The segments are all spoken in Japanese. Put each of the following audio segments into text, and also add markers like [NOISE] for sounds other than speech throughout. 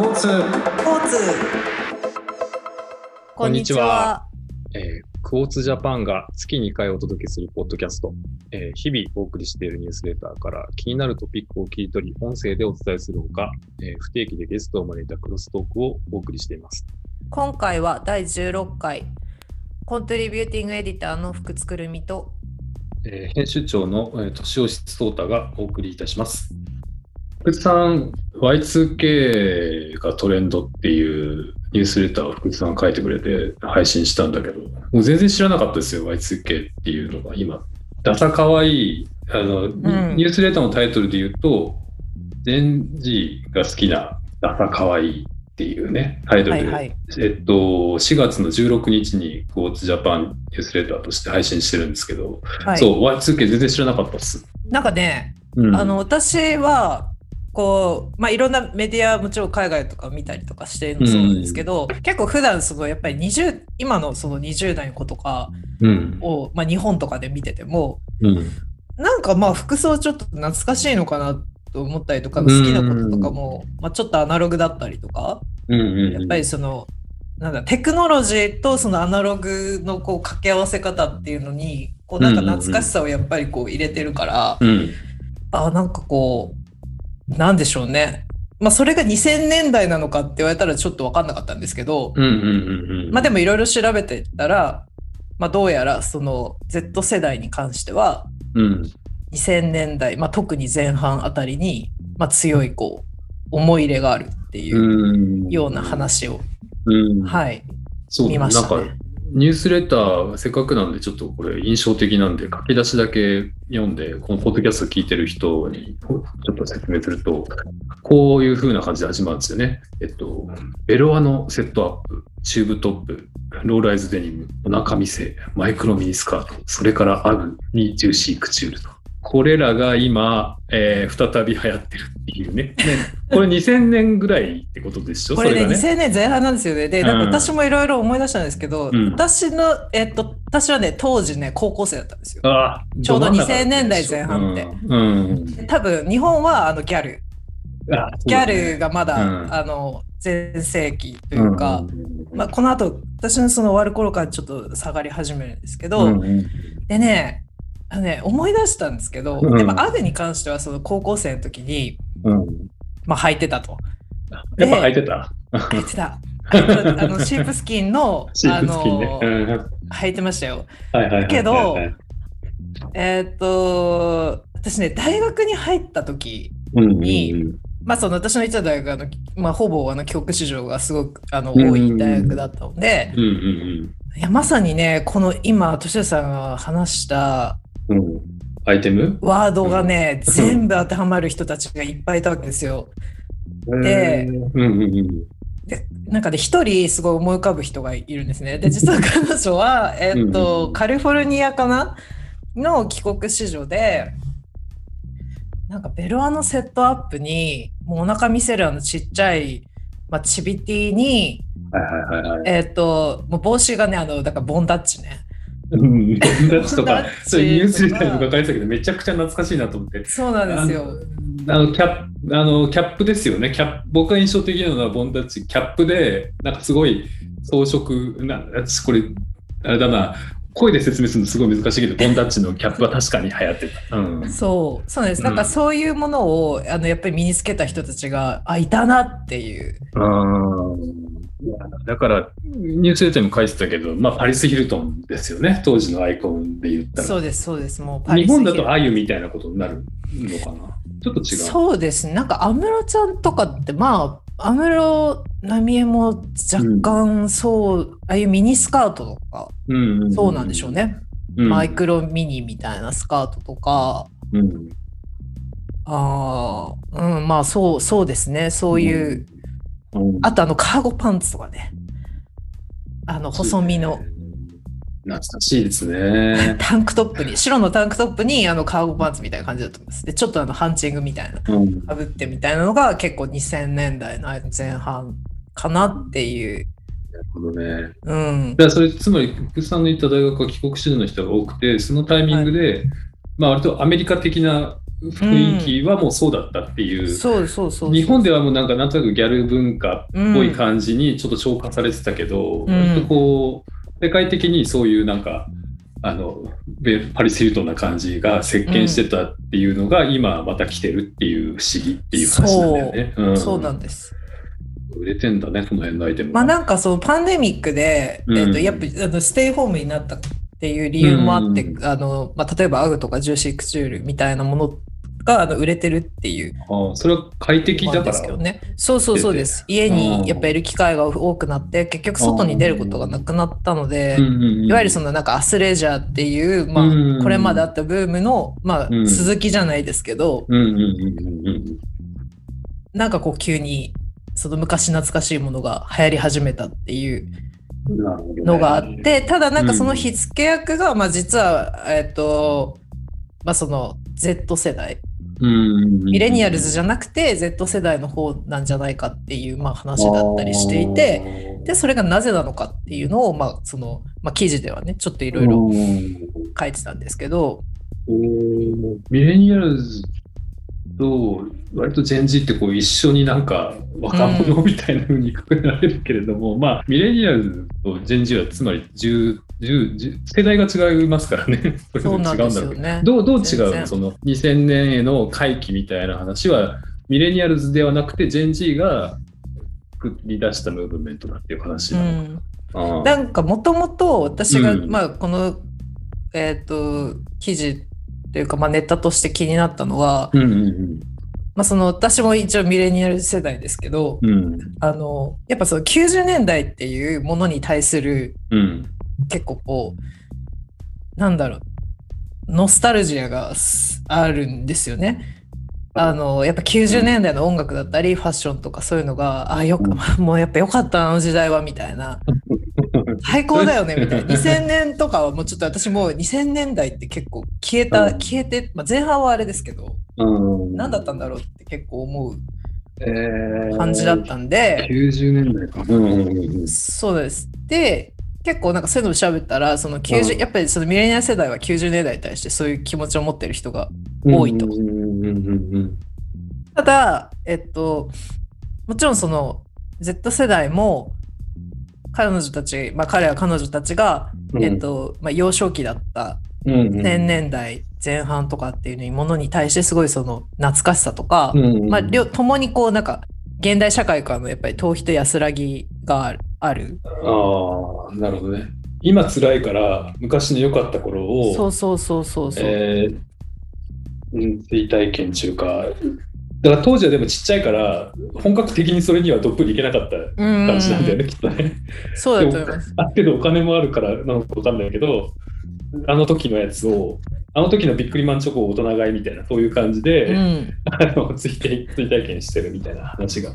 クオツスポーツこんにちは。えークォーツジャパンが月2回お届けするポッドキャスト、えー日々お送りしているニュースレターから気になるトピックを切り取り、音声でお伝えするほか、えー不定期でゲストを招いたクロストークをお送りしています。今回は第16回コントリビューティングエディターの福津くるみとえー編集長の、えー、年吉壮太がお送りいたします。福津さん、Y2K がトレンドっていうニュースレターを福津さんが書いてくれて配信したんだけど、もう全然知らなかったですよ、Y2K っていうのが今。ダサかわいい、あの、ニュースレターのタイトルで言うと、ジェンジーが好きなダサかわいいっていうね、タイトルで、はいはい。えっと、4月の16日に g o ツジャパンニュースレターとして配信してるんですけど、はい。そう、Y2K 全然知らなかったっす。なんかね、うん。あの私はこうまあいろんなメディアもちろん海外とか見たりとかしてるのそうなんですけど、結構普段すごいやっぱり20今のその20代の子とかうん。を、まあ、日本とかで見ててもうん。なんかまあ服装ちょっと懐かしいのかなと思ったりとか好きなこととかも、まあ、ちょっとアナログだったりとかうんうん。やっぱりそのなんだテクノロジーとそのアナログのこう掛け合わせ方っていうのにこうなんか懐かしさをやっぱりこう入れてるから、うん。あなんかこうなんでしょうねまあそれが2000年代なのかって言われたらちょっと分かんなかったんですけど。まあでもいろいろ調べていったら、まあ、どうやらその Z 世代に関してはうん。2000年代、まあ、特に前半あたりに、まあ、強いこう思い入れがあるっていううん。ような話を、うん。はい見ましたねなんか、ニュースレター、せっかくなんで、ちょっとこれ印象的なんで、書き出しだけ読んで、このポッドキャスト聞いてる人にちょっと説明すると、こういう風な感じで始まるんですよね。えっと、ベロアのセットアップ、チューブトップ、ローライズデニム、お腹見せ、マイクロミニスカート、それからアグにジューシークチュールと。これらが今、えー再び流行ってるっていうね。ね。これ2000年ぐらいってことでしょ？これねそが2000年前半なんですよね。でなんかうん。私もいろいろ思い出したんですけど、うん。私の、えっと、私はね当時ね高校生だったんですよ。ちょうど真ん中2000年代前半って。うん。で多分日本はあのギャル。ギャルがまだ、うん。あの全盛期というか、まあ、この後私のその終わる頃からちょっと下がり始めるんですけど、うんうん。でねあのね思い出したんですけど、うん。でもアグに関してはその高校生の時に、うん。まあ、履いてたと。やっぱ履いてた？履いてた。[LAUGHS] あのシープスキンのシープスキンね。あのうん。履いてましたよ。けどえーっと私ね大学に入った時うんにまあその私の行った大学はあの、まあ、ほぼあの帰国子女がすごくあの多い大学だったので、うんうんいやまさにねこの今敏吉さんが話したうん。うん。アイテム？ワードがね、全部当てはまる人たちがいっぱいいたわけですよ。でうんうんうん。でなんかで一人すごい思い浮かぶ人がいるんですね。で実は彼女は、えっうんうんとカリフォルニアかな？の帰国子女でなんかベロアのセットアップにもうお腹見せるあのちっちゃい、まあ、チビティに、はいはいはいはい。えっともう帽子がねあのだからボンダッチね。うん。ダッチとか、そういうニュースレターにも書かれてたけど、めちゃくちゃ懐かしいなと思って。そうなん。ですよ。あのキャップあのキャップですよねキャップ僕が印象的なのはボンダッチキャップでなん。かすごい装飾な私これあれだな声で説明するのすごい難しいけどボンダッチのキャップは確かに流行ってた、うん、そう、そうなん。です。なん。かそういうものを、あのやっぱり身につけた人たちが、あ、いたなっていう。いやだからニュースレターにも書いてたけど、まあ、パリス・ヒルトンですよね。当時のアイコンで言ったら。そうです、そうです。もうパリ日スヒル本だとあゆみたいなことになるのかな？ちょっと違う。そうです。ね。なんか安室ちゃんとかって、まあ、安室奈美恵も若干そう、ああいうミニスカートとか、うんうんそうなんでしょうね。うん。マイクロミニみたいなスカートとか、うん。ああ、うん、まあそう、そうですね。そういう、うんあとあのカーゴパンツとかね。あの細身の。懐かしいですね。[LAUGHS] タンクトップに、白のタンクトップにあのカーゴパンツみたいな感じだと思います。で、ちょっとあのハンチングみたいな、うんかぶってみたいなのが結構2000年代の前半かなっていう。なるほどね。うん。それ、つまり、福さんの行った大学は帰国子女の人が多くて、そのタイミングで、まあ、割とアメリカ的な雰囲気はもうそうだったっていう。そうそうそう。日本ではもうなんかなんとなくギャル文化っぽい感じにちょっと消化されてたけど、うんこう世界的にそういうなんかあのベパリス・ヒルトンな感じが席巻してたっていうのが今また来てるっていう不思議っていう話なんだよね。うんそうなんです。売れてんだねその辺のアイテムまあが。なんかそのパンデミックで、うんえっとやっぱあのステイホームになったっていう理由もあって、うんあのまあ、例えばアグとかジューシークチュールみたいなものがあの売れてるっていうああそれは快適なんでだから。すけどね。そうそうそうです。家にやっぱいる機会が多くなって、結局外に出ることがなくなったので、いわゆるそのなんかアスレジャーっていう、まうんあ、これまであったブームの、まあう、ん続きじゃないですけど、うんうんうんうんうんなんかこう急にその昔懐かしいものが流行り始めたっていうのがあって、ただなんかその火付け役が、まあ実は、えっと、まあその Z 世代、ミミレニアルズじゃなくて Z 世代の方なんじゃないかっていうまあ話だったりしていて、で、それがなぜなのかっていうのを、まあその、まあ記事ではね、ちょっといいろいろ書いてたんですけど、ミレニアルズと割とジェンジってこう一緒になんか若者みたいな風にくくられるけれども、まあミレニアルズとジェンジはつまり10 10 10世代が違いますからね。[LAUGHS] そうなんですよ違うんだろうけど。ね。どうどう違う？のその2000年への回帰みたいな話はミレニアルズではなくてジェンジーが作り出したムーブメントだっていう話なの。うん。なんかもともと私が、うん。まあこの、えっ、と、記事というか、まあネタとして気になったのは、うんうんまあその私も一応ミレニアル世代ですけど、うんうんあの、やっぱその90年代っていうものに対するうん結構こう、なんだろう、ノスタルジアがすあるんですよね。あの、やっぱ90年代の音楽だったり、ファッションとかそういうのが、あ、よく、[LAUGHS] もうやっぱよかったなあの時代は、みたいな。最高だよね、みたいな。2000年とかはもうちょっと私もう2000年代って結構消えた、うん消えて、まあ、前半はあれですけど、うん何だったんだろうって結構思うえー。感じだったんで、90年代か。うんそうです。で、結構なんかそういうのを調べたら、その90、うん。やっぱりそのミレニアル世代は90年代に対してそういう気持ちを持ってる人が多いと。ただ、えっと、もちろんその Z 世代も彼女たち、まあ彼は彼女たちが、うん。えっと、まあ幼少期だったうんうん。2000年代前半とかっていうものに対してすごいその懐かしさとか、うんうんまあ両共にこうなんか現代社会からのやっぱり逃避と安らぎがある。あるああ、なるほどね。今辛いから昔の良かった頃を、そうそうそうそうそう。えーうん、追体験中か。だから当時はでもちっちゃいから、本格的にそれにはどっぷりいけなかったうん感じなんだよね、きっとね。そうだと思います。ある程度お金もあるからなのかわかんないけど、あの時のやつを、あの時のビックリマンチョコを大人買いみたいな、そういう感じで、うん。[LAUGHS] あの追体追体験してるみたいな話が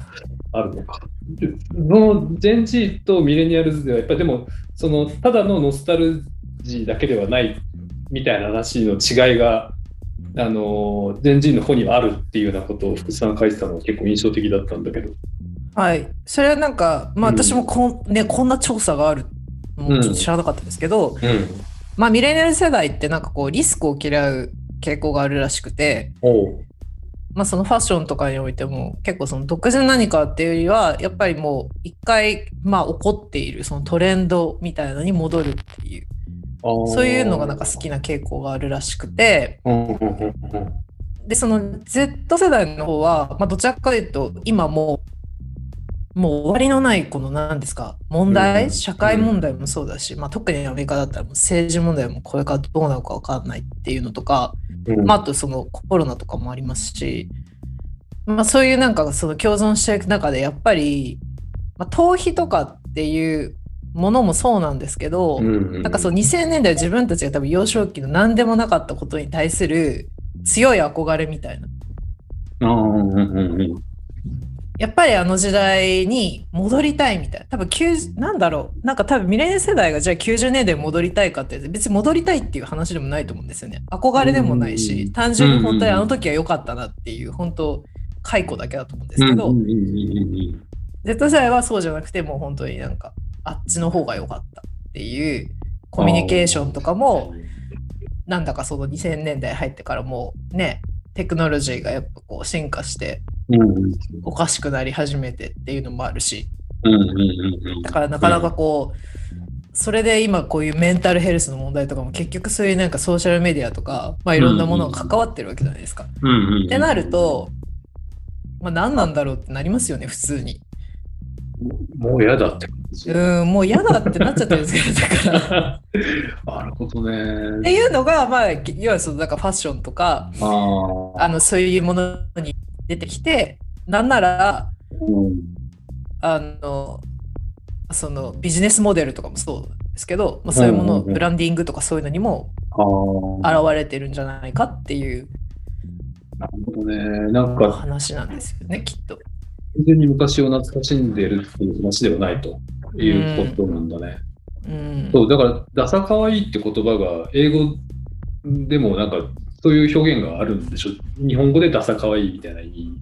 あるのか。でそのジェンジーとミレニアルズではやっぱりでもそのただのノスタルジーだけではないみたいな話の違いがあのジェンジーの方にはあるっていうようなことを福士さんが書いてたのが結構印象的だったんだけど。はい。それはなんか、まあうん私もこん,、ね、こんな調査があるのもちょっと知らなかったんですけど、うん。まあミレニアル世代ってなんかこうリスクを嫌う傾向があるらしくて、まあそのファッションとかにおいても結構その独自の何かっていうよりは、やっぱりもう一回まあ起こっているそのトレンドみたいなのに戻るっていう、そういうのがなんか好きな傾向があるらしくて、で、その Z 世代の方は、まあどちらかというと今もう、もう終わりのないこの何ですか、問題、うん社会問題もそうだし、まあ特にアメリカだったらもう政治問題もこれからどうなるかわかんないっていうのとか、うん。まあ、あとそのコロナとかもありますし、まあ、そういうなんかその共存していく中でやっぱり、まあ、逃避とかっていうものもそうなんですけど、なんかそう2000年代自分たちが多分幼少期の何でもなかったことに対する強い憧れみたいな。やっぱりあの時代に戻りたいみたいな。多分90、なんだろう。なんか多分ミレニアル世代がじゃあ90年代に戻りたいかって別に戻りたいっていう話でもないと思うんですよね。憧れでもないうんし、単純に本当にあの時は良かったなっていう、本当解雇だけだと思うんですけど、Z 世代はそうじゃなくてもう本当になんかあっちの方が良かったっていうコミュニケーションとかもなんだかその2000年代入ってからもうねテクノロジーがやっぱこう進化してうん。おかしくなり始めてっていうのもあるし。だからなかなかこう、それで今こういうメンタルヘルスの問題とかも結局そういうなんかソーシャルメディアとか、まあ、いろんなものが関わってるわけじゃないですか。ってなると、まあ、何なんだろうってなりますよね普通に。もう嫌だって。うんもう嫌だってなっちゃってるんですけどだから。[LAUGHS] なるほどってね。いうのがまあいわゆるそのなんかファッションとか。あのそういうものに出てきてなんならうんあのそのビジネスモデルとかもそうですけど、まあ、そういうもの、うんうんうんブランディングとかそういうのにも。現れてるんじゃないかっていうなるほどね。なんか、話なんですよねきっと。完全に昔を懐かしんでるっていう話ではないということなんだね。うん、そう、だから、ダサかわいいって言葉が、英語でもなんか、そういう表現があるんでしょ？日本語でダサかわいいみたいな意味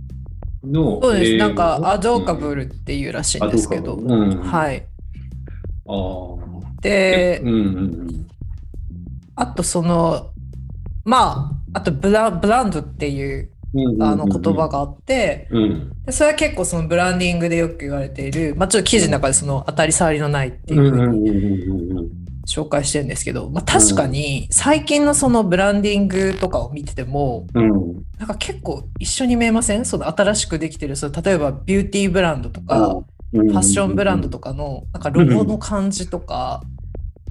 の。そうですなんかアドーカブル。ルっていうらしいんですけど、うんはい。ああ。でうんうんうん。あとそのまああとブラブランドっていうあの言葉があって、うん。でそれは結構そのブランディングでよく言われている、まあ、ちょっと記事の中でその当たり障りのないっていうふうにに。紹介してるんですけど、まあ、確かに最近のそのブランディングとかを見ててもうん。なんか結構一緒に見えません？その新しくできてるその例えばビューティーブランドとかフファッションブランドとかのなんかロゴの感じとか、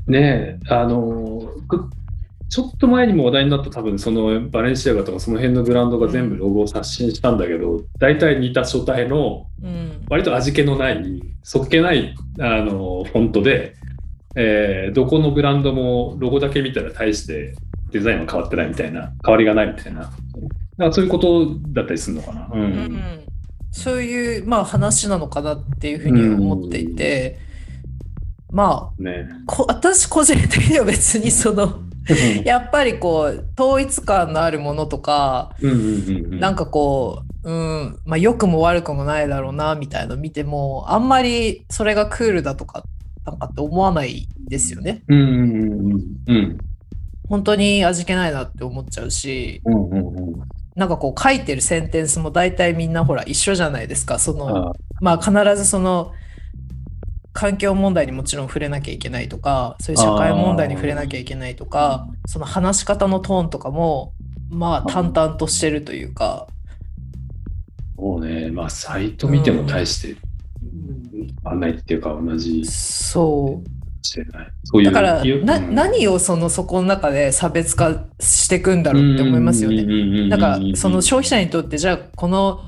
ねえ、あのくちょっと前にも話題になった多分そのバレンシアガとかその辺のブランドが全部ロゴを刷新したんだけど、大体似た書体のうん。割と味気のないそっけないあのフォントで、えーどこのブランドもロゴだけ見たら大してデザインは変わってないみたいな変わりがないみたいな。なんかそういうことだったりするのかな。ううん。んそういう、まあ、話なのかなっていうふうに思っていて、まあね。こ私個人的には別にそのやっぱりこう統一感のあるものとか、うんうんうんうん。なんかこう、うんまあ、良くも悪くもないだろうなみたいなの見てもあんまりそれがクールだとかなんかって思わないですよね。うんうんうんうん。うん本当に味気ないなって思っちゃうしうんうんうんなんかこう書いてるセンテンスも大体みんなほら一緒じゃないですか。そのあまあ必ずその環境問題にもちろん触れなきゃいけないとかそういう社会問題に触れなきゃいけないとかその話し方のトーンとかもまあ。淡々としてるというか。そうね、まあ、サイト見ても大して変わんないっていうか、同じかそもしれない。そういううだからなうん何をそのそこの中で差別化していくんだろうって思いますよね。ねなんかその消費者にとってじゃあこの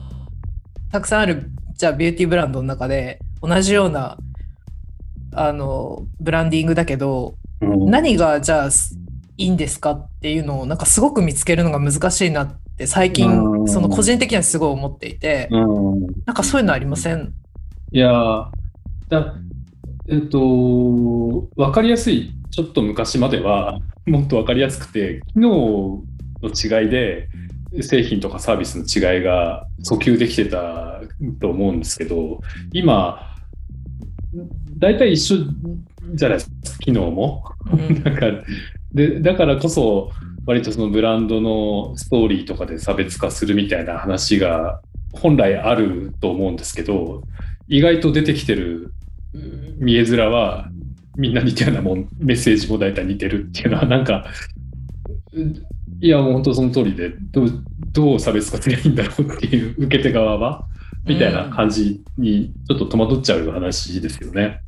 たくさんあるじゃあビューティーブランドの中で同じようなあのブランディングだけどうん何がじゃあいいんですかっていうのをなんかすごく見つけるのが難しいなって最近うんその個人的にはすごい思っていてうんなんかそういうのありませんいやーだえっと、わかりやすい、ちょっと昔までは、もっとわかりやすくて、機能の違いで、製品とかサービスの違いが訴求できてたと思うんですけど、今、大体一緒じゃないですか、機能も。うん [LAUGHS] なんかでだからこそ割とそのブランドのストーリーとかで差別化するみたいな話が本来あると思うんですけど意外と出てきてるうん見え面はみんな似たようなもんメッセージも大体似てるっていうのはなんかうんいやもう本当その通りでどうどう差別化すればいいんだろうっていう受け手側はみたいな感じにちょっと戸惑っちゃう話ですよね。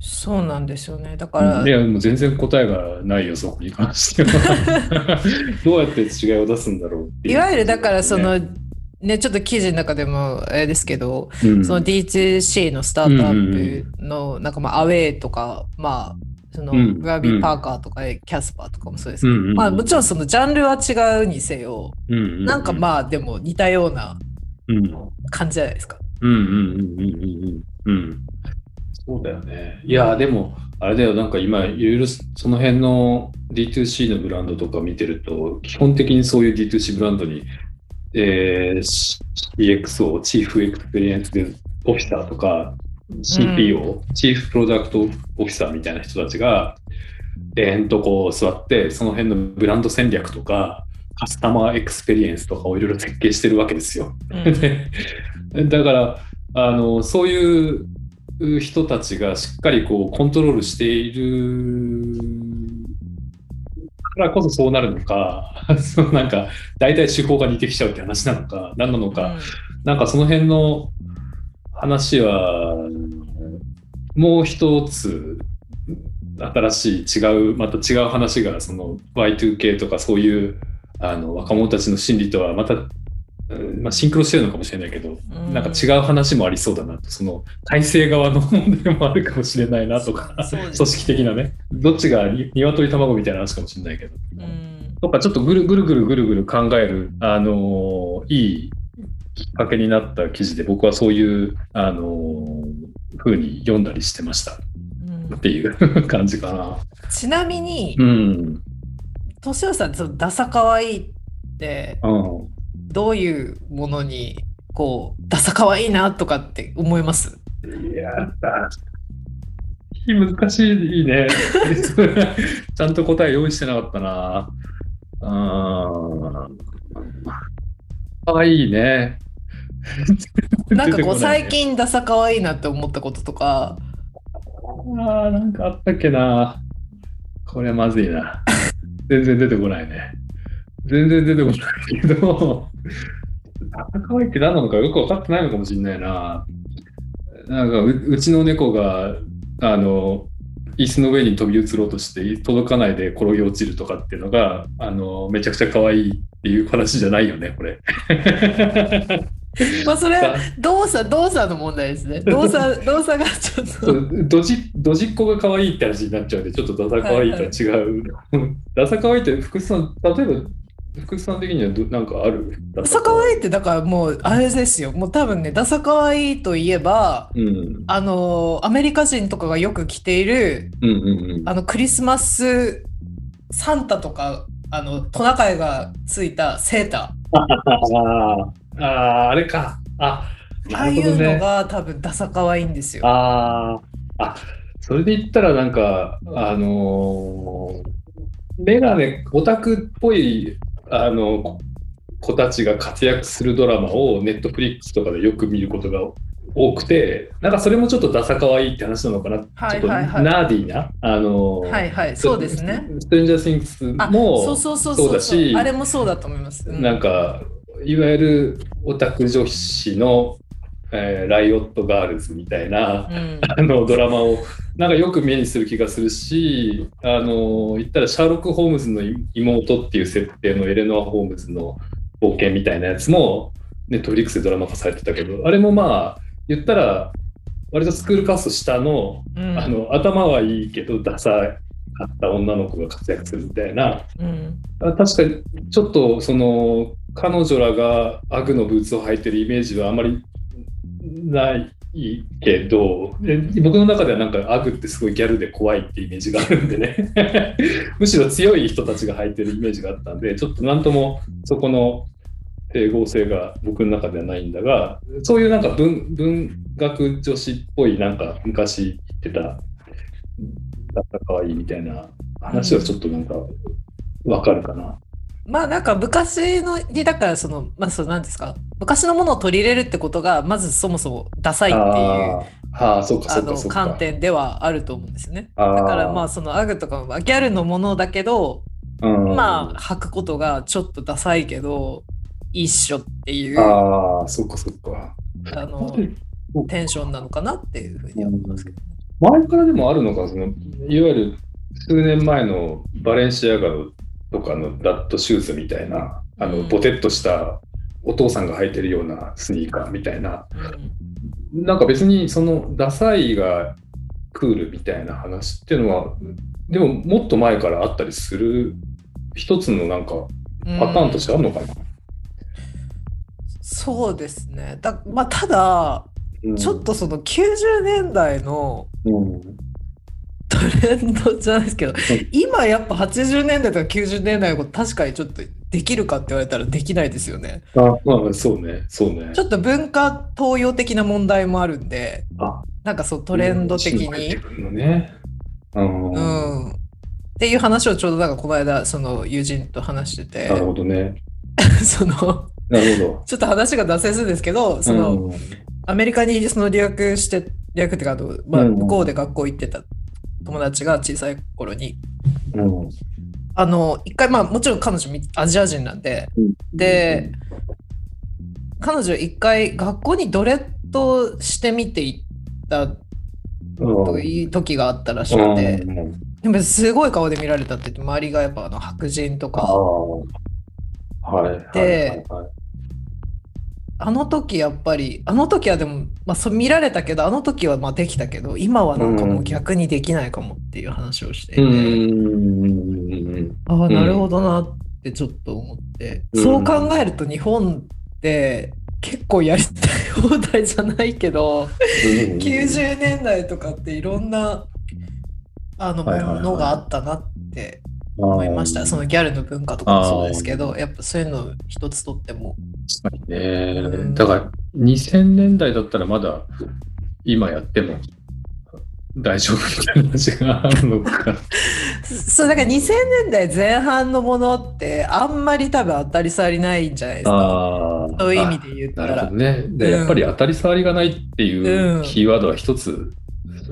そうなんですよね。だからいや、もう全然答えがないよ、そこに関しては。[LAUGHS] どうやって違いを出すんだろうっていう。いわゆるだからそのねねちょっと記事の中でもあれですけどうん。その D2C のスタートアップのなんかまあアウェイとかまあそのうん。ガービー・パーカーとかキャスパーとかもそうですけど、うんうんうん。まあもちろんそのジャンルは違うにせよ、うんうんうん。なんかまあでも似たようなうん感じじゃないですか。うん。うん。うん。うん。うん。うん。うんそうだよね。いや、でも、あれだよ、なんか今、いろいろその辺の D2C のブランドとか見てると、基本的にそういう D2C ブランドに、えー、CXO、チーフエクスペリエンスオフィサーとか、CPO、チーフプロダクトオフィサーみたいな人たちが、えーんとこう座って、その辺のブランド戦略とか、カスタマーエクスペリエンスとかをいろいろ設計してるわけですよ。うんだからあのそういう人たちがしっかりこうコントロールしているからこそそうなるのか、[LAUGHS] そのなんか大体手法が似てきちゃうって話なのか、何なのか、なんかその辺の話は、もう一つ新しい違う、また違う話が、その Y2K とかそういうあの若者たちの心理とはまた、うんまあ、シンクロしてるのかもしれないけど、うんなんか違う話もありそうだなと、その体制側の問題もあるかもしれないなとか、そうです組織的なね、どっちがに鶏卵みたいな話かもしれないけど。うんとかちょっとぐるぐるぐるぐるぐる考える、あのーいいきっかけになった記事で僕はそういう、あのー風に読んだりしてましたうんっていう [LAUGHS] 感じかな。ちなみにうん。年寄さんダサかわいいってうん。どういうものにこうダサかわいいなとかって思います？いやだ。難しいね。[LAUGHS] ちゃんと答え用意してなかったな。ああ。あいいね。[LAUGHS] なんかこう最近ダサかわいいなって思ったこととか？ああ、なんかあったっけな。これまずいな。全然出てこないね。全然出てこないけど、可愛いって何なのかよく分かってないのかもしれないな。なんかう、うちの猫が、あの、椅子の上に飛び移ろうとして届かないで転げ落ちるとかっていうのが、あの、めちゃくちゃ可愛いっていう話じゃないよね、これ。[LAUGHS] まあそれは動作動作の問題ですね動作動作がちょっとドジドジっ子が可愛いって話になっちゃうんで、ちょっとダサ可愛いとは違う。ダサ可愛いって、福士さん、例えば、福士さん的にはどなんかある？ダサかわいいってだからもうあれですよもう多分ねダサかわいいといえばうん。あのアメリカ人とかがよく着ているうんうんうん。あのクリスマスサンタとかあのトナカイがついたセータ [LAUGHS] あーあー、あれか。あ、ーああいうの。が多分ダサかわいいんですよ。ああ、あ、それで言ったらなんか、あのーメガネ、オタクっぽい、あの、こ子たちが活躍するドラマをネットフリックスとかでよく見ることが多くて、なんかそれもちょっとダサかわいいって話なのかな。はいちょっとはいはいナーディーな、あのーはいはいそうですね。ストレンジャー・シングスあもそうだしあれもそうだと思います。うんなんかいわゆるオタク女子の、えーライオットガールズみたいな、うん。[LAUGHS] あのドラマをなんかよく目にする気がするしあの言ったらシャーロック・ホームズの妹っていう設定のエレノア・ホームズの冒険みたいなやつもネットフリックスでドラマ化されてたけどあれもまあ言ったら割とスクールカースト下のうん。あの頭はいいけどダサかった女の子が活躍するみたいな。うん。あ確かにちょっとその彼女らがアグのブーツを履いてるイメージはあまりないけど僕の中ではなんかアグってすごいギャルで怖いってイメージがあるんでね [LAUGHS] むしろ強い人たちが履いてるイメージがあったんでちょっとなんともそこの整合性が僕の中ではないんだがそういうなんか文文学女子っぽいなんか昔言ってただったかわいいみたいな話はちょっとなんかわかるかな。まあなんか昔のにだからそのまあそうなんですか？昔のものを取り入れるってことがまずそもそもダサいっていうあーあー、そうかあの。観点ではあると思うんですよね。だからまあそのアグとかはギャルのものだけどうんまあ履くことがちょっとダサいけど一緒っていうああ、そっかそっか。あのテンションなのかなっていうふうに思いますけどね。前からでもあるのか、そのいわゆる数年前のバレンシアガとかのダットシューズみたいな、あのうん。ボテッとしたお父さんが履いてるようなスニーカーみたいな、うん。なんか別にそのダサいがクールみたいな話っていうのは、でももっと前からあったりする一つのなんかパターンとしてあるのかな。そうですね。だまあ、ただ、うん。ちょっとその90年代のうんトレンドじゃないですけど、今やっぱ80年代とか90年代のこと確かにちょっとできるかって言われたらできないですよね。あまあそうね、そうね。ちょっと文化東洋的な問題もあるんで、あなんかそうトレンド的に。うんうん。っっていう話をちょうどなんかこの間その友人と話しててなるほどね。[LAUGHS] そのなるほちょっと話が脱線するんですけどど。その、うんアメリカにその留学して留学っていうかあと、まあ、うん向こうで学校行ってた友達が小さい頃に。うん。あの一回まあもちろん彼女みアジア人なんで。で彼女一回学校にドレッドしてみていったという時があったらしくて、うん。うんでもすごい顔で見られたって言って周りがやっぱあの白人とか。はいはいではいはいあの時やっぱりあの時はでも、まあ、そう見られたけどあの時はまあできたけど今はなんかもう逆にできないかもっていう話をしてああなるほどなってちょっと思って、うん。そう考えると日本って結構やりたい放題じゃないけど、90年代とかっていろんなあのものがあったなって思いました、そのギャルの文化とかもそうですけどやっぱそういうの一つとっても確かにね。うん。だから2000年代だったらまだ今やっても大丈夫みたいな話があるのか。[LAUGHS] そうだから2000年代前半のものってあんまり多分当たり障りないんじゃないですか。そういう意味で言ったら。なるほどね。で、うん。やっぱり当たり障りがないっていううん。キーワードは一つ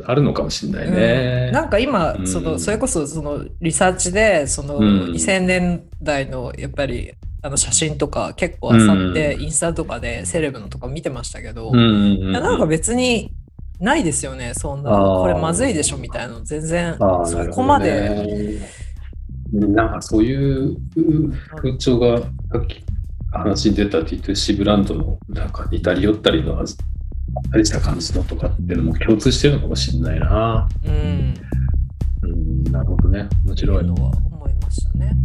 あるのかもしれないね。うん。なんか今、うん。そのそれこそそのリサーチでそのうん。2000年代のやっぱりあの写真とか結構あさって、インスタとかでセレブのとか見てましたけど、いやなんか別にないですよねそんなこれまずいでしょみたいなの全然そこまで、ねなんかそういう風潮がさっき話に出たって言ってるシブランドのなんか似たり寄ったりのあったりした感じのとかっていうのも共通してるのかもしれないな。うんうん、なるほどね。面白い。うのは思いましたね。